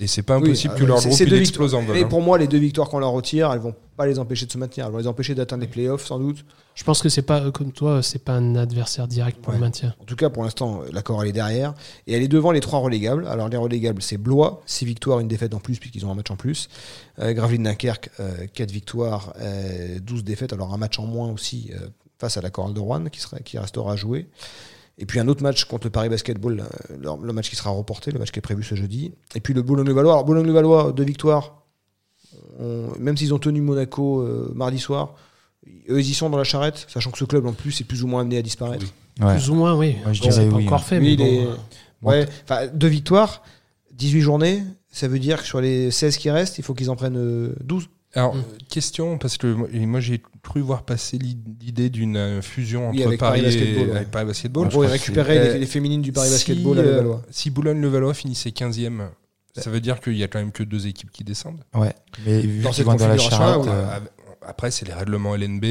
Speaker 5: Et c'est pas impossible
Speaker 2: euh,
Speaker 5: que leur groupe il explose en vol.
Speaker 2: Mais
Speaker 5: hein.
Speaker 2: pour moi, les deux victoires qu'on leur retire, elles vont pas les empêcher de se maintenir. Elles vont les empêcher d'atteindre les playoffs, sans doute.
Speaker 4: Je pense que c'est pas, euh, comme toi, c'est pas un adversaire direct pour
Speaker 2: Ouais.
Speaker 4: le maintien.
Speaker 2: En tout cas, pour l'instant, la Chorale est derrière. Et elle est devant les trois relégables. Alors, les relégables, c'est Blois, 6 victoires, une défaite en plus, puisqu'ils ont un match en plus. Euh, Gravelines Dunkerque, 4 victoires, euh, 12 défaites. Alors, un match en moins aussi euh, face à la Chorale de Rouen, qui, sera, qui restera à jouer. Et puis un autre match contre le Paris Basketball, euh, le, le match qui sera reporté, le match qui est prévu ce jeudi. Et puis le Boulogne-le-Valois. Alors, Boulogne-le-Valois, deux victoires. On- même s'ils ont tenu Monaco euh, mardi soir, eux, ils y sont dans la charrette, sachant que ce club, en plus, est plus ou moins amené à disparaître.
Speaker 5: Oui.
Speaker 3: Ouais.
Speaker 4: Plus ou moins, oui.
Speaker 3: Je
Speaker 4: Bon,
Speaker 3: dirais
Speaker 4: pas
Speaker 3: oui,
Speaker 4: encore
Speaker 3: hein.
Speaker 4: fait, mais
Speaker 2: il est-
Speaker 4: bon.
Speaker 2: Ouais, enfin, deux victoires, 18 journées, ça veut dire que sur les 16 qui restent, il faut qu'ils en prennent euh, 12.
Speaker 5: Alors,
Speaker 4: Mm.
Speaker 5: euh, question, parce que moi, j'ai cru voir passer l'idée d'une euh, fusion entre
Speaker 2: Oui, avec
Speaker 5: Paris,
Speaker 2: Paris
Speaker 5: et
Speaker 2: Basketball, ouais.
Speaker 5: avec Paris Basketball.
Speaker 2: récupéraient
Speaker 5: Euh,
Speaker 2: les, les féminines du Paris
Speaker 5: Si,
Speaker 2: Basketball à
Speaker 5: euh,
Speaker 2: Levallois.
Speaker 5: Si Boulogne-le-Valois finissait 15e Ça veut dire qu'il y a quand même que deux équipes qui descendent.
Speaker 3: Ouais, mais vu
Speaker 2: Dans cette
Speaker 3: la
Speaker 2: oui.
Speaker 3: euh,
Speaker 5: Après, c'est les règlements LNB.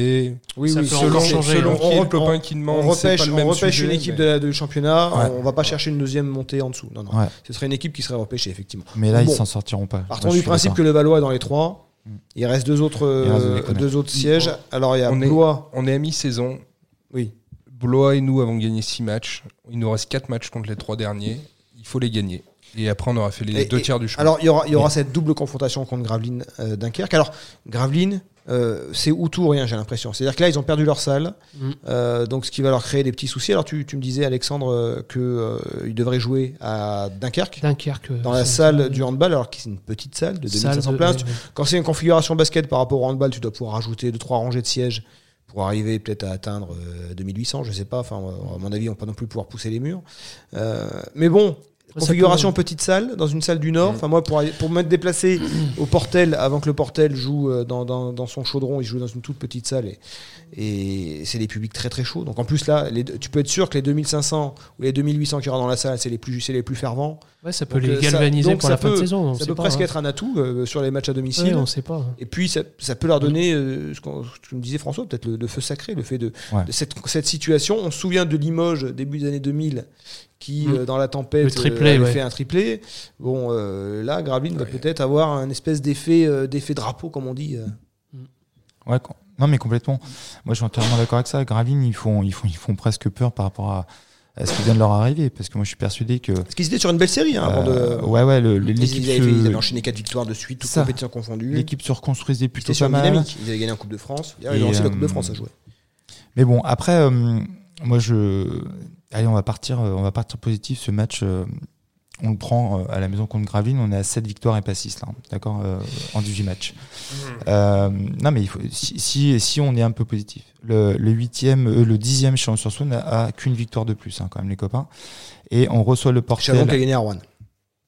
Speaker 2: Oui,
Speaker 4: Ça
Speaker 2: oui,
Speaker 4: peut
Speaker 2: selon,
Speaker 4: changer,
Speaker 2: selon-
Speaker 4: hein.
Speaker 5: Qui est
Speaker 2: on,
Speaker 5: le copain
Speaker 2: on-
Speaker 5: qui
Speaker 2: on
Speaker 5: demande, c'est
Speaker 2: repêche,
Speaker 5: pas le
Speaker 2: on
Speaker 5: même
Speaker 2: repêche
Speaker 5: sujet,
Speaker 2: une équipe
Speaker 5: mais-
Speaker 2: de la- championnat,
Speaker 3: Ouais.
Speaker 2: on va pas chercher une deuxième montée en dessous. Non, non.
Speaker 3: Ouais.
Speaker 2: Ce serait une équipe qui serait repêchée, effectivement.
Speaker 3: mais là,
Speaker 2: Bon.
Speaker 3: ils s'en sortiront pas.
Speaker 2: Partons du principe que le Valois est dans les trois. Il reste deux autres,
Speaker 3: reste
Speaker 2: euh, deux autres sièges. Alors il y a
Speaker 5: On est-
Speaker 2: Blois.
Speaker 5: On est à mi-saison.
Speaker 2: Oui.
Speaker 5: Blois et nous avons gagné 6 matchs. Il nous reste 4 matchs contre les 3 derniers. Il faut les gagner. Et après, on aura fait les
Speaker 2: Et-
Speaker 5: deux
Speaker 2: et-
Speaker 5: tiers du champ.
Speaker 2: Alors il y aura, il y aura
Speaker 3: Mais-
Speaker 2: cette double confrontation contre Gravelines euh, Dunkerque. Alors Gravelines, euh, c'est ou tout ou rien, j'ai l'impression. C'est-à-dire que là, ils ont perdu leur salle,
Speaker 4: Mm.
Speaker 2: euh, donc ce qui va leur créer des petits soucis. Alors tu, tu me disais, Alexandre, euh, que euh, ils devraient jouer à Dunkerque.
Speaker 4: Dunkerque.
Speaker 2: Dans la salle du handball, alors que c'est une petite salle de 2500 places. Quand c'est une configuration basket par rapport au handball, tu dois pouvoir rajouter 2-3 rangées de sièges pour arriver peut-être à atteindre euh, 2800, je sais pas. Enfin, à mon avis, on va pas non plus pouvoir pousser les murs. Mais bon, configuration
Speaker 4: peut-
Speaker 2: petite salle, dans une salle du Nord.
Speaker 5: Mm.
Speaker 2: Enfin, moi, pour, pour m'être déplacé au Portel, avant que le Portel joue euh, dans, dans, dans son chaudron, il joue dans une toute petite salle et, et c'est des publics très très chauds. Donc en plus, là, les tu peux être sûr que les 2500 ou les 2800 qu'il y aura dans la salle, c'est les plus, c'est les plus fervents.
Speaker 4: Ouais, ça peut
Speaker 2: Donc,
Speaker 4: les
Speaker 2: euh, ça-
Speaker 4: galvaniser
Speaker 2: donc
Speaker 4: pour la fin de saison. on
Speaker 2: Ça peut
Speaker 4: pas,
Speaker 2: presque
Speaker 4: hein.
Speaker 2: être un atout euh, sur les matchs à domicile.
Speaker 4: Ouais, on sait pas. hein.
Speaker 2: Et puis, ça, ça peut leur donner, euh, ce, que me disait François, peut-être le, le feu sacré, le fait de,
Speaker 3: Ouais.
Speaker 2: de cette, cette situation. On se souvient de Limoges, début des années 2000, qui,
Speaker 4: Mm.
Speaker 2: euh, dans la tempête,
Speaker 4: triplé,
Speaker 2: euh, avait
Speaker 4: ouais.
Speaker 2: fait un triplé. Bon, euh, là, Gravelines va peut-être avoir un espèce d'effet euh, d'effet drapeau, comme on dit. euh.
Speaker 3: Ouais, com- non, mais complètement. Moi, je suis entièrement d'accord avec ça. Gravelines, ils font, ils font, ils font presque peur par rapport à, à ce qui vient de leur arriver, parce que moi, je suis persuadé que.
Speaker 2: Parce qu'ils étaient sur une belle série hein, avant
Speaker 3: euh,
Speaker 2: de.
Speaker 3: ouais, ouais,
Speaker 2: Ils,
Speaker 3: l'équipe
Speaker 2: ils avaient, ils avaient enchaîné 4 victoires de suite, toutes compétitions confondues.
Speaker 3: l'équipe se reconstruisait plutôt pas mal.
Speaker 2: dynamique. Ils avaient gagné en Coupe de France. Ils ont aussi la
Speaker 3: euh,
Speaker 2: Coupe de France à jouer.
Speaker 3: Mais bon, après, euh, moi, je. Allez, on va partir, euh, on va partir positif. Ce match, euh, on le prend euh, à la maison contre Gravelines. On est à 7 victoires et pas 6, là. D'accord euh, En 18 matchs. Euh, non, mais il faut, si, si, si on est un peu positif. Le, le 8e, euh, le 10e chez sur Saône a, a qu'une victoire de plus, hein, quand même, les copains. Et on reçoit le Portel.
Speaker 2: Chalon qui a gagné à Rouen.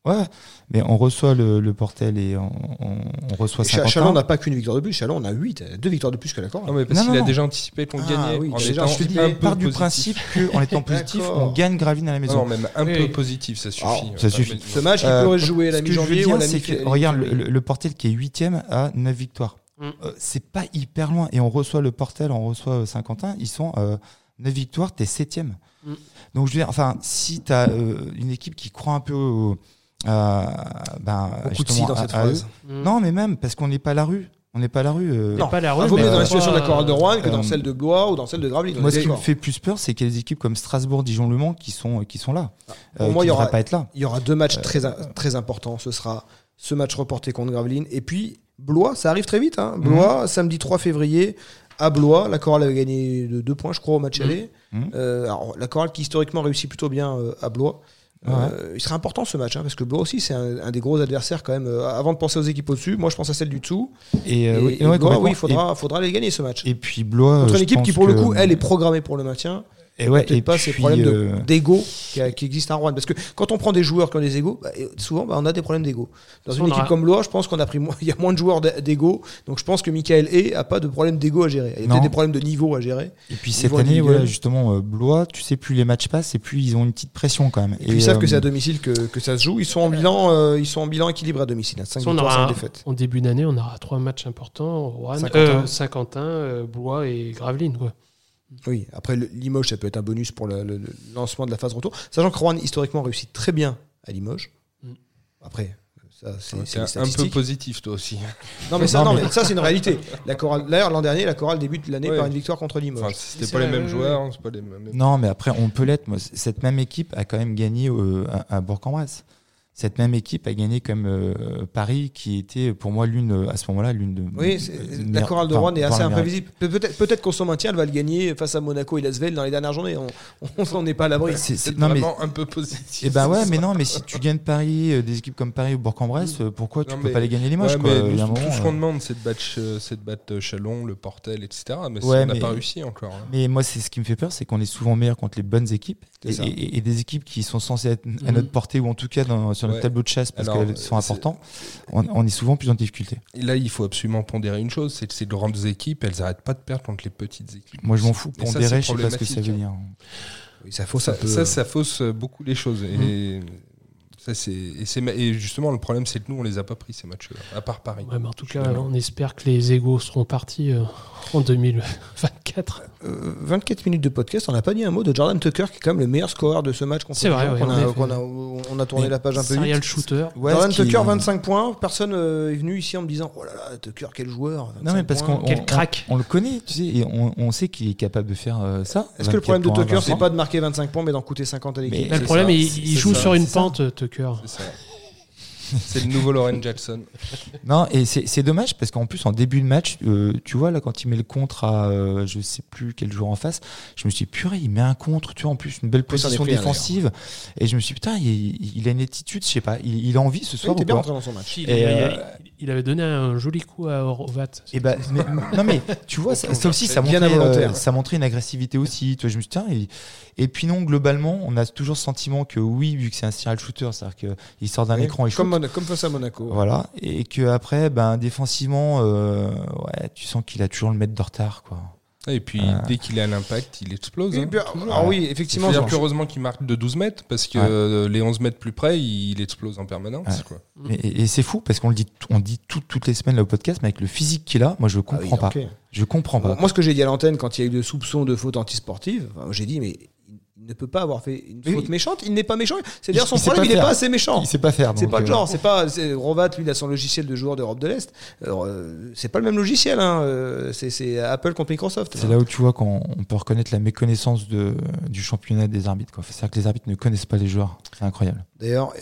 Speaker 3: Ouais, mais on reçoit le, le Portel et on, on, on reçoit Saint-Quentin.
Speaker 2: Chalon n'a pas qu'une victoire de plus. Chalon, on a 8, deux victoires de plus que la Corde.
Speaker 5: Non, mais parce
Speaker 3: Non,
Speaker 5: qu'il
Speaker 3: non,
Speaker 5: a
Speaker 3: non.
Speaker 5: déjà anticipé qu'on
Speaker 2: Ah,
Speaker 5: gagnait.
Speaker 2: oui,
Speaker 5: en étant
Speaker 2: je te dis,
Speaker 5: un
Speaker 3: Mais
Speaker 5: peu
Speaker 3: part du
Speaker 5: positif.
Speaker 3: principe qu'en étant positif, on gagne Gravine à la maison.
Speaker 5: non, même un
Speaker 4: Oui.
Speaker 5: peu positif, ça suffit.
Speaker 2: Alors,
Speaker 5: On va
Speaker 3: ça suffit.
Speaker 2: Ce match, il
Speaker 3: Euh,
Speaker 2: pourrait se jouer à la
Speaker 3: Ce que je veux
Speaker 2: mi-janvier ou
Speaker 3: dire,
Speaker 2: à la
Speaker 3: c'est
Speaker 2: mi
Speaker 3: que, regarde, le, le- le Portel qui est 8 à 9 victoires.
Speaker 4: Mm.
Speaker 3: Euh, c'est pas hyper loin. Et on reçoit le Portel, on reçoit euh, Saint-Quentin, ils sont euh, 9 victoires, t'es 7
Speaker 4: Mm.
Speaker 3: Donc je veux dire, enfin, si t'as euh, une équipe qui croit un peu au- à, ben,
Speaker 2: Beaucoup de si dans
Speaker 3: à-
Speaker 2: cette phrase.
Speaker 4: Mm.
Speaker 3: Non, mais même parce qu'on n'est pas à la rue. On n'est pas à la rue. euh,
Speaker 2: Non.
Speaker 4: pas la
Speaker 2: Il
Speaker 4: rue,
Speaker 2: vaut mieux dans la
Speaker 4: euh,
Speaker 2: situation de la Chorale de Rouen que dans
Speaker 3: euh,
Speaker 2: celle de Blois ou dans celle de Gravelines.
Speaker 3: Moi, ce qui me fait plus peur, c'est qu'il y a des équipes comme Strasbourg, Dijon, Le Mans qui sont, qui sont là.
Speaker 2: Pour
Speaker 3: Euh,
Speaker 2: moi, il y aura-
Speaker 3: pas être là.
Speaker 2: Il y aura deux matchs très, très importants. Ce sera ce match reporté contre Gravelines. Et puis, Blois, ça arrive très vite. Hein.
Speaker 3: Mhm.
Speaker 2: Blois, samedi 3 février, à Blois. La Chorale avait gagné de deux points, je crois, au match
Speaker 4: Mhm.
Speaker 2: aller.
Speaker 3: Mhm.
Speaker 2: Euh, alors, la Chorale qui historiquement réussit plutôt bien euh, à Blois. Euh, il sera important ce match, hein, parce que Blois aussi, c'est un, un des gros adversaires quand même. Euh, avant de penser aux équipes au-dessus, moi je pense à celle du dessous.
Speaker 3: Et,
Speaker 2: Et,
Speaker 3: euh, oui,
Speaker 2: et
Speaker 3: ouais,
Speaker 2: Blois, oui, il faudra, faudra les gagner ce match.
Speaker 3: Et, et puis Blois.
Speaker 2: Contre une équipe qui, pour le coup, elle est programmée pour le maintien.
Speaker 3: Et ouais,
Speaker 2: peut-être
Speaker 3: et
Speaker 2: pas ces
Speaker 3: puis,
Speaker 2: problèmes
Speaker 3: euh,
Speaker 2: d'ego qui, qui existent à Rouen. Parce que quand on prend des joueurs qui ont des égos, bah, souvent bah, on a des problèmes d'ego. Dans une
Speaker 4: on
Speaker 2: équipe
Speaker 4: aura-
Speaker 2: comme Blois, je pense qu'on a pris moins, il y a moins de joueurs d'ego. Donc je pense que Michael Hay a pas de problème d'ego à gérer. Il y a peut-être des problèmes de niveau à gérer.
Speaker 3: Et puis cette année, justement, euh, Blois, tu sais, plus les matchs passent et plus ils ont une petite pression quand même.
Speaker 2: Et puis ils savent
Speaker 3: euh,
Speaker 2: que c'est à domicile que, que ça se joue. Ils sont en bilan, euh, ils sont en bilan équilibré à domicile. 5
Speaker 4: Si on
Speaker 2: victoires,
Speaker 4: aura
Speaker 2: 5
Speaker 4: un-
Speaker 2: défaites.
Speaker 4: En début d'année, on aura trois matchs importants Rouen,
Speaker 2: Saint-Quentin.
Speaker 4: euh, euh, Blois et Gravelines. quoi.
Speaker 2: Oui, après le- Limoges, ça peut être un bonus pour le, le- le lancement de la phase retour. Sachant que Rouen, historiquement, réussit très bien à Limoges.
Speaker 4: Mm.
Speaker 2: Après, ça, c'est
Speaker 5: un peu positif, toi aussi.
Speaker 2: Non, mais ça,
Speaker 3: Non,
Speaker 2: non,
Speaker 3: mais-
Speaker 2: ça c'est une réalité. La chorale, d'ailleurs, l'an dernier, la chorale débute l'année
Speaker 5: Ouais.
Speaker 2: par une victoire contre Limoges.
Speaker 5: Enfin, c'était pas les mêmes joueurs, hein, c'est pas les mêmes.
Speaker 3: Non, mais après, on peut l'être. Cette même équipe a quand même gagné euh, à, à Bourg-en-Bresse. Cette même équipe a gagné comme euh, Paris, qui était pour moi l'une, euh, à ce moment-là, l'une de.
Speaker 2: oui,
Speaker 3: euh,
Speaker 2: la chorale de Rouen est assez imprévisible. Pe- Peut-être qu'on s'en maintient, elle va le gagner face à Monaco et Lasvel dans les dernières journées. On n'en est pas à l'abri.
Speaker 3: C'est- non, mais
Speaker 5: vraiment un peu positif.
Speaker 3: Eh ben ouais, mais non, mais si tu gagnes Paris, euh, des équipes comme Paris ou Bourg-en-Bresse, euh, pourquoi tu
Speaker 5: Non,
Speaker 3: peux
Speaker 5: mais-
Speaker 3: pas les gagner Limoges
Speaker 5: Ouais,
Speaker 3: quoi
Speaker 5: mais tout ce qu'on demande, c'est de battre, euh, c'est de battre Chalon, le Portel, etc. Mais ça, on n'a pas réussi encore. hein.
Speaker 3: Mais moi, c'est ce qui me fait peur, c'est qu'on est souvent meilleur contre les bonnes équipes et, et- et des équipes qui sont censées être à
Speaker 4: Mhm.
Speaker 3: notre portée ou en tout cas dans, sur notre
Speaker 5: Ouais.
Speaker 3: tableau de chasse parce qu'elles sont importantes. On, on est souvent plus en difficulté.
Speaker 5: Et là, il faut absolument pondérer une chose, c'est que ces grandes équipes, elles n'arrêtent pas de perdre contre les petites équipes.
Speaker 3: Moi, je m'en fous.
Speaker 5: Ça,
Speaker 3: Pondérer,
Speaker 5: c'est
Speaker 3: je sais pas ce que ça veut dire.
Speaker 2: Oui, ça fausse
Speaker 5: Ça,
Speaker 2: peu.
Speaker 5: ça, ça fausse beaucoup les choses. Et Ça, c'est, et, c'est, et justement, le problème, c'est que nous, on les a pas pris, ces matchs-là, à part Paris.
Speaker 4: Ouais, mais en tout cas, on espère que les égaux seront partis euh, en 2024.
Speaker 2: Euh, 24 minutes de podcast, on n'a pas dit un mot de Jordan Tucker, qui est quand même le meilleur scoreur de ce match contre
Speaker 4: C'est vrai, ouais,
Speaker 2: a, a- on a tourné
Speaker 3: Mais
Speaker 2: la page un peu vite.
Speaker 4: Serial shooter.
Speaker 3: Ouais,
Speaker 2: Jordan Tucker, 25 points. Personne euh, est venu ici en me disant Oh là là, Tucker, quel joueur 25
Speaker 3: Non mais parce qu'on
Speaker 4: Quel
Speaker 3: on-
Speaker 4: crack.
Speaker 3: on, on le connaît, tu sais, et on, on sait qu'il est capable de faire euh, ça.
Speaker 2: Est-ce que le
Speaker 3: 24
Speaker 2: problème de Tucker,
Speaker 3: 20
Speaker 2: c'est pas de marquer 25 points, mais d'en coûter 50 à l'équipe?
Speaker 4: Le problème,
Speaker 5: ça,
Speaker 4: il, joue
Speaker 5: ça,
Speaker 4: sur une pente, Tucker.
Speaker 5: C'est ça. C'est le nouveau Lauren Jackson.
Speaker 3: Non, et c'est c'est dommage parce qu'en plus en début de match, euh, tu vois là quand il met le contre à euh, je sais plus quel joueur en face, je me suis dit purée, il met un contre, tu vois en plus une belle
Speaker 2: Oui,
Speaker 3: position
Speaker 2: pris un,
Speaker 3: défensive et je me suis dit putain, il, il a une attitude, je sais pas, il, il a envie ce
Speaker 2: Il
Speaker 3: soir
Speaker 2: était
Speaker 3: ou
Speaker 2: bien
Speaker 3: pas
Speaker 2: dans son match.
Speaker 4: Il,
Speaker 3: Et,
Speaker 4: il-
Speaker 3: euh,
Speaker 4: il avait donné un joli coup à Horvat.
Speaker 3: Et bah, mais- non mais tu vois ça, ça aussi ça montrait, euh, ça montrait une agressivité aussi. Tu vois, je me suis dit, tiens, et, et puis non globalement on a toujours ce sentiment que oui vu que c'est un serial shooter, c'est-à-dire que il sort d'un
Speaker 2: Oui,
Speaker 3: écran et shoot.
Speaker 2: comme, Mona- comme face à Monaco.
Speaker 3: Voilà, et que après, ben défensivement, euh, ouais, tu sens qu'il a toujours le mètre de retard, quoi.
Speaker 5: Et puis,
Speaker 3: Ah.
Speaker 5: dès qu'il est à l'impact, il explose.
Speaker 2: Et
Speaker 5: hein, toujours.
Speaker 2: ah oui, effectivement.
Speaker 5: C'est-à-dire
Speaker 2: je-
Speaker 5: qu'heureusement qu'il marque de 12 mètres, parce que
Speaker 3: Ouais.
Speaker 5: les 11 mètres plus près, il explose en permanence.
Speaker 3: Ouais.
Speaker 5: Quoi.
Speaker 3: Et, et- et c'est fou parce qu'on le dit, on dit tout- toutes les semaines là au podcast, mais avec le physique qu'il a, moi je
Speaker 2: Ah oui,
Speaker 3: comprends pas. Je comprends pas.
Speaker 2: Moi, ce que j'ai dit à l'antenne quand il y a eu le soupçon de faute antisportive, enfin, j'ai dit, mais il ne peut pas avoir fait une faute
Speaker 3: oui.
Speaker 2: méchante. Il n'est pas méchant. C'est
Speaker 3: Il-
Speaker 2: d'ailleurs son
Speaker 3: il
Speaker 2: problème, il n'est pas assez méchant.
Speaker 3: Il sait pas faire.
Speaker 2: C'est pas le
Speaker 3: euh,
Speaker 2: genre, c'est pas Rovat lui il a son logiciel de joueur d'Europe de l'Est. Euh, c'est pas le même logiciel hein. euh, c'est Apple contre Microsoft.
Speaker 3: C'est là où tu vois qu'on on peut reconnaître la méconnaissance de, du championnat des arbitres. C'est-à-dire que les arbitres ne connaissent pas les joueurs. C'est incroyable.
Speaker 2: D'ailleurs,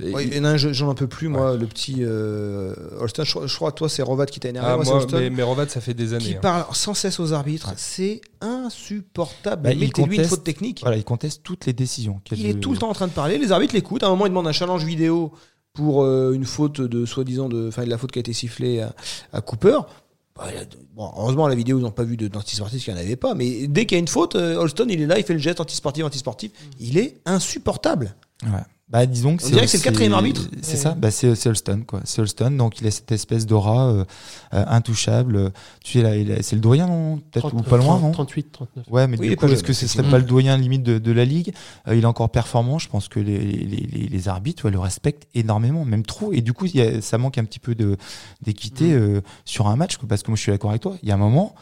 Speaker 2: euh, il y en a un, je- j'en en peux plus moi, le petit euh, Holston. Je, je crois toi c'est Rovat qui t'a énervé.
Speaker 5: Ah,
Speaker 2: moi,
Speaker 5: mais, mais Rovat, ça fait des années.
Speaker 2: qui
Speaker 5: hein.
Speaker 2: parle sans cesse aux arbitres,
Speaker 3: Ouais.
Speaker 2: c'est insupportable.
Speaker 3: Bah, il
Speaker 2: Mettez-lui une
Speaker 3: conteste-
Speaker 2: faute technique.
Speaker 3: Voilà, ils contestent toutes les décisions.
Speaker 2: Il est tout le temps en train de parler. Les arbitres l'écoutent. À un moment, il demande un challenge vidéo pour euh, une faute de soi-disant de, enfin, de la faute qui a été sifflée à, à Cooper. Bah, il a- bon, heureusement, la vidéo, ils n'ont pas vu d'antisportif qu'il n'y en avait pas. Mais dès qu'il y a une faute, euh, Holston, il est là, il fait le geste antisportif, antisportif. Il est insupportable.
Speaker 3: Ouais. Bah, disons que
Speaker 2: On dirait que c'est le quatrième arbitre.
Speaker 3: C'est ça, bah, c'est Holston, quoi. C'est Holston, donc il a cette espèce d'aura euh, euh, intouchable. Tu sais, là, il a- c'est le doyen, non? Peut-être, ou pas loin, non?
Speaker 4: 38, 39.
Speaker 3: Ouais, mais
Speaker 2: Oui,
Speaker 3: du coup, est-ce que ce serait pas le doyen limite de, de la ligue? Euh, Il est encore performant. Je pense que les, les, les- les arbitres ouais, le respectent énormément, même trop. Et du coup, il y a- ça manque un petit peu de d'équité euh, sur un match, quoi, parce que moi, je suis d'accord avec toi. Il y a un moment,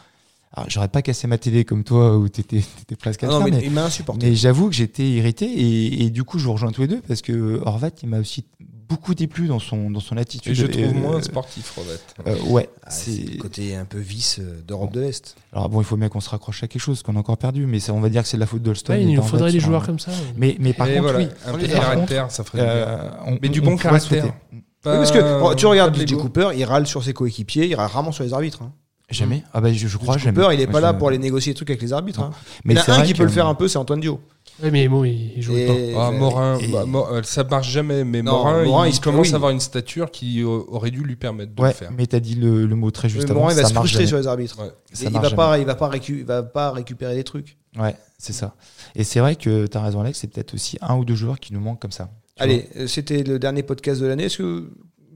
Speaker 3: alors, j'aurais pas cassé ma télé comme toi où t'étais étais presque à
Speaker 2: Ah non,
Speaker 3: faire,
Speaker 2: mais,
Speaker 3: mais,
Speaker 2: il m'a insupporté.
Speaker 3: mais j'avoue que j'étais irrité et, et du coup, je vous rejoins tous les deux parce que Horvat, il m'a aussi beaucoup déplu dans son dans son attitude.
Speaker 5: Et je trouve
Speaker 3: Euh,
Speaker 5: moins sportif, Rovat.
Speaker 3: euh, ouais,
Speaker 2: Ah, c'est le côté un peu vice euh, d'Europe de l'Est.
Speaker 3: Alors bon, il faut bien qu'on se raccroche à quelque chose qu'on a encore perdu, mais ça, on va dire que c'est de la faute d'Holston.
Speaker 4: Ouais,
Speaker 3: et
Speaker 4: il nous faudrait des
Speaker 3: sur un-
Speaker 4: joueurs comme ça.
Speaker 3: Mais, mais par
Speaker 5: Et
Speaker 3: contre,
Speaker 5: voilà,
Speaker 3: oui.
Speaker 5: un
Speaker 3: Par
Speaker 5: peu de
Speaker 3: contre,
Speaker 5: caractère, ça ferait
Speaker 3: euh, on-
Speaker 5: Mais du
Speaker 3: on
Speaker 5: bon caractère.
Speaker 3: souhaiter.
Speaker 2: Oui, parce que oh, tu regardes DJ. Cooper, il râle sur ses coéquipiers, il râle rarement sur les arbitres. hein.
Speaker 3: Jamais Ah bah je, je crois jamais.
Speaker 2: Cooper, il est pas là pour aller négocier des trucs avec les arbitres. Hein.
Speaker 3: Mais
Speaker 2: il y en
Speaker 3: c'est
Speaker 2: a un
Speaker 3: vrai
Speaker 2: qui
Speaker 3: que-
Speaker 2: peut le faire un peu, c'est Antoine Dio.
Speaker 4: Ouais, mais bon, il, il joue
Speaker 2: Et-
Speaker 4: pas.
Speaker 5: Ah, Morin,
Speaker 3: Et-
Speaker 5: bah, Mo- euh, ça marche jamais, mais
Speaker 2: Non,
Speaker 5: Morin,
Speaker 2: Morin,
Speaker 5: il, commence
Speaker 2: oui.
Speaker 5: à avoir une stature qui euh, aurait dû lui permettre de
Speaker 3: Ouais,
Speaker 5: le faire.
Speaker 3: mais t'as dit le, le mot très juste
Speaker 2: Mais
Speaker 3: avant.
Speaker 2: Morin, il va
Speaker 3: ça
Speaker 2: se
Speaker 3: marche
Speaker 2: frustrer
Speaker 3: jamais.
Speaker 2: sur les arbitres.
Speaker 5: Ouais.
Speaker 3: Ça
Speaker 2: il, il
Speaker 3: marche
Speaker 2: va
Speaker 3: jamais.
Speaker 2: pas, il va pas, récu- il va pas récupérer des trucs.
Speaker 3: Ouais, c'est ça. Et c'est vrai que t'as raison, Alex. C'est peut-être aussi un ou deux joueurs qui nous manquent comme ça. Tu
Speaker 2: Allez, euh, c'était le dernier podcast de l'année. Est-ce que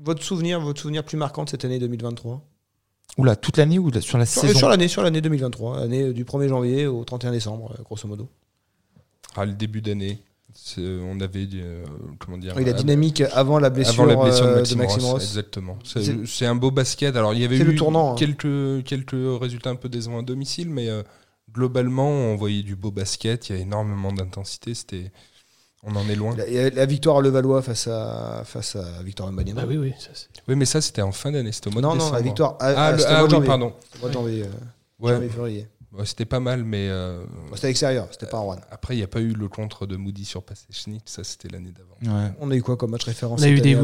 Speaker 2: votre souvenir, votre souvenir plus marquant de cette année 2023
Speaker 3: vois. Oula, toute l'année ou sur la
Speaker 2: Sur,
Speaker 3: saison
Speaker 2: sur l'année, sur l'année 2023, l'année euh, du 1er janvier au 31 décembre, euh, grosso modo.
Speaker 5: Ah, le début d'année, c'est- on avait, euh, comment dire,
Speaker 2: Oui, la
Speaker 5: euh,
Speaker 2: dynamique avant la blessure,
Speaker 5: avant la blessure
Speaker 2: euh,
Speaker 5: de Maxime, Ross, exactement. C'est un beau basket. Alors il y avait eu
Speaker 2: le tournant, hein.
Speaker 5: quelques quelques résultats un peu décevants à domicile, mais euh, globalement on voyait du beau basket. Il y a énormément d'intensité. C'était, on en est loin.
Speaker 2: La, la- victoire à Levallois face à, face à Victor Mbanyama.
Speaker 4: Bah oui, oui. ça, c'est-
Speaker 5: Oui, mais ça c'était en fin d'année. C'était au mois
Speaker 2: non,
Speaker 5: de
Speaker 2: non,
Speaker 5: décembre.
Speaker 2: la victoire à,
Speaker 5: Ah,
Speaker 2: à-
Speaker 5: le- ah oui, pardon.
Speaker 2: Au mois de janvier, euh,
Speaker 5: Ouais,
Speaker 2: janvier, février.
Speaker 5: Ouais, c'était pas mal, mais euh,
Speaker 2: c'était à l'extérieur, c'était pas en Rouen.
Speaker 5: après il n'y a pas eu le contre de Moody sur Passechnik. Ça c'était l'année d'avant.
Speaker 3: Ouais.
Speaker 2: On a eu quoi comme match référence
Speaker 4: On a eu des,
Speaker 2: à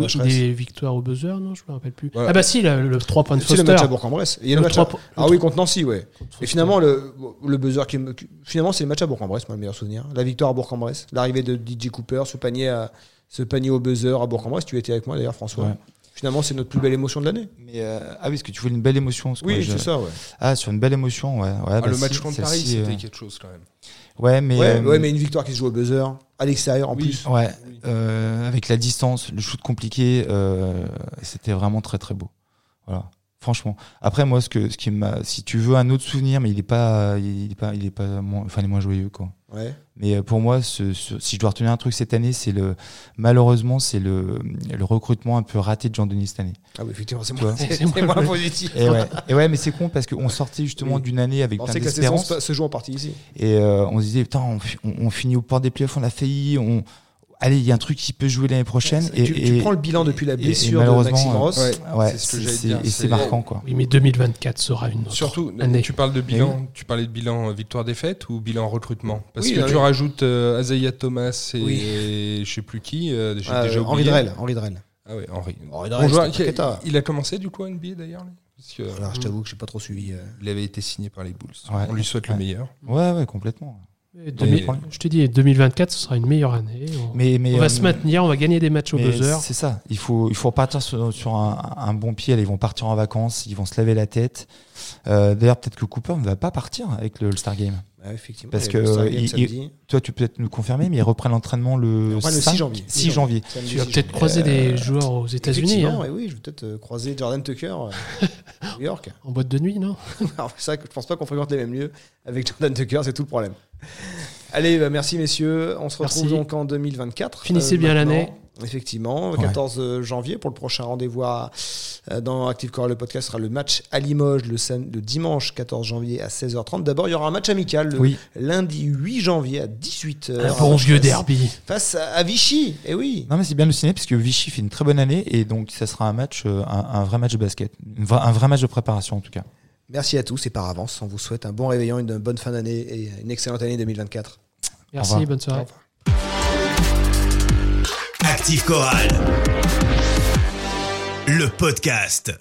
Speaker 4: victoires au buzzer, non Je me rappelle plus.
Speaker 5: Ouais.
Speaker 4: Ah bah si, le, le 3 points de
Speaker 2: C'est le
Speaker 4: Foster.
Speaker 2: match à Bourg-en-Bresse. Il y a le
Speaker 4: Le
Speaker 2: match à- Ah oui, contre Nancy, ouais. Et finalement, le, le buzzer qui me- qui- finalement, c'est le match à Bourg-en-Bresse, moi, le meilleur souvenir. La victoire à Bourg-en-Bresse, l'arrivée de DJ Cooper, ce panier, à, ce panier au buzzer à Bourg-en-Bresse. Tu étais avec moi d'ailleurs, François. Finalement, c'est notre plus belle émotion de l'année.
Speaker 3: Mais euh, ah oui, parce que tu voulais une belle émotion.
Speaker 2: Oui,
Speaker 3: je-
Speaker 2: c'est ça, ouais.
Speaker 3: Ah, sur une belle émotion, ouais. ouais
Speaker 5: Ah,
Speaker 3: bah
Speaker 5: le
Speaker 3: si,
Speaker 5: match contre Paris, c'était
Speaker 3: euh,
Speaker 5: quelque chose quand même.
Speaker 3: Ouais, mais.
Speaker 2: ouais,
Speaker 3: euh,
Speaker 2: ouais, mais une victoire qui se joue au buzzer, à l'extérieur en
Speaker 5: Oui.
Speaker 2: plus.
Speaker 3: Ouais, euh, avec la distance, le shoot compliqué, euh, c'était vraiment très très beau. Voilà. Franchement. Après, moi, ce que, ce qui m'a, si tu veux un autre souvenir, mais il est pas, il est pas, il est pas moins, enfin, il est moins joyeux, quoi.
Speaker 2: Ouais.
Speaker 3: Mais euh, pour moi, ce, ce- si je dois retenir un truc cette année, c'est le, malheureusement, c'est le, le recrutement un peu raté de Jean-Denis cette année.
Speaker 2: Ah oui, effectivement, c'est moins, moins positif.
Speaker 3: Et ouais, et ouais, mais c'est con parce qu'on sortait justement
Speaker 2: Oui.
Speaker 3: d'une année avec
Speaker 2: On
Speaker 3: plein
Speaker 2: sait que la saison
Speaker 3: d'espérance.
Speaker 2: se joue en partie ici.
Speaker 3: Et euh, on se disait, putain, on, on finit au port des playoffs, on a failli, on, allez, il y a un truc qui peut jouer l'année prochaine.
Speaker 2: Et, tu, tu prends le bilan depuis la
Speaker 3: et- et
Speaker 2: blessure de Maxime
Speaker 3: euh,
Speaker 2: Ross.
Speaker 5: ouais.
Speaker 3: Ouais,
Speaker 5: C'est ce que
Speaker 3: c'est-
Speaker 5: j'allais
Speaker 3: c'est-
Speaker 5: dire,
Speaker 3: et c'est
Speaker 5: c'est-
Speaker 3: marquant, quoi.
Speaker 4: Oui, mais 2024 sera une autre
Speaker 5: Surtout,
Speaker 4: année.
Speaker 5: tu parles de bilan, tu parlais de bilan euh, victoire-défaite ou bilan recrutement? Parce
Speaker 2: Oui,
Speaker 5: que
Speaker 2: non,
Speaker 5: tu rajoutes euh, Azaya Thomas et,
Speaker 2: Oui.
Speaker 5: et je sais plus qui, euh, j'ai
Speaker 2: Euh,
Speaker 5: déjà
Speaker 2: Henri. Drell. Henri Drell.
Speaker 5: Ah ouais, Henri.
Speaker 2: Henri Drell,
Speaker 5: il a commencé du coup à NBA d'ailleurs que,
Speaker 2: Alors, je t'avoue que je n'ai pas trop suivi. euh.
Speaker 5: il avait été signé par les Bulls.
Speaker 3: Ouais.
Speaker 5: On lui souhaite
Speaker 3: Ouais.
Speaker 5: le meilleur.
Speaker 3: Ouais, ouais, complètement.
Speaker 4: Et 2000
Speaker 5: Mais-
Speaker 4: je te dis, 2024, ce sera une meilleure année. On,
Speaker 3: Mais, mais,
Speaker 4: on va
Speaker 3: euh,
Speaker 4: se maintenir, on va gagner des matchs au
Speaker 3: mais
Speaker 4: buzzer.
Speaker 3: C'est ça. Il faut, il faut repartir sur, sur un, un bon pied. Ils vont partir en vacances, ils vont se laver la tête. Euh, D'ailleurs, peut-être que Cooper ne va pas partir avec le, le Star Game.
Speaker 2: Ouais, effectivement.
Speaker 3: Parce que, il-. Toi, tu peux peut-être nous confirmer, mais ils reprennent l'entraînement le,
Speaker 2: On va le
Speaker 3: 5
Speaker 2: 6 janvier.
Speaker 3: 6 janvier.
Speaker 2: Samedi,
Speaker 4: Tu vas
Speaker 2: 6
Speaker 4: peut-être croiser des
Speaker 3: Euh,
Speaker 4: joueurs aux États-Unis, hein,
Speaker 2: et oui, je vais peut-être euh, croiser Jordan Tucker euh, à New York.
Speaker 4: en boîte de nuit, non?
Speaker 2: Alors, c'est vrai que je pense pas qu'on fréquente les mêmes lieux avec Jordan Tucker, c'est tout le problème. Allez, bah, merci messieurs. On se retrouve
Speaker 4: Merci.
Speaker 2: donc en 2024.
Speaker 4: Finissez bien l'année.
Speaker 2: Effectivement, le
Speaker 3: Ouais.
Speaker 2: 14 janvier pour le prochain rendez-vous euh, dans Active Core. Le podcast sera le match à Limoges le, dimanche 14 janvier à 16h30. D'abord, il y aura un match amical le
Speaker 3: Oui.
Speaker 2: lundi 8 janvier à 18h.
Speaker 4: Un bon vieux derby.
Speaker 2: Face à Vichy. Et oui.
Speaker 3: Non, mais c'est bien le ciné, puisque Vichy fait une très bonne année, et donc ça sera un match, euh, un, un vrai match de basket. Vra- un vrai match de préparation, en tout cas.
Speaker 2: Merci à tous et par avance, on vous souhaite un bon réveillon, une bonne fin d'année et une excellente année 2024.
Speaker 4: Merci, bonne soirée.
Speaker 1: Active Chorale. Le podcast.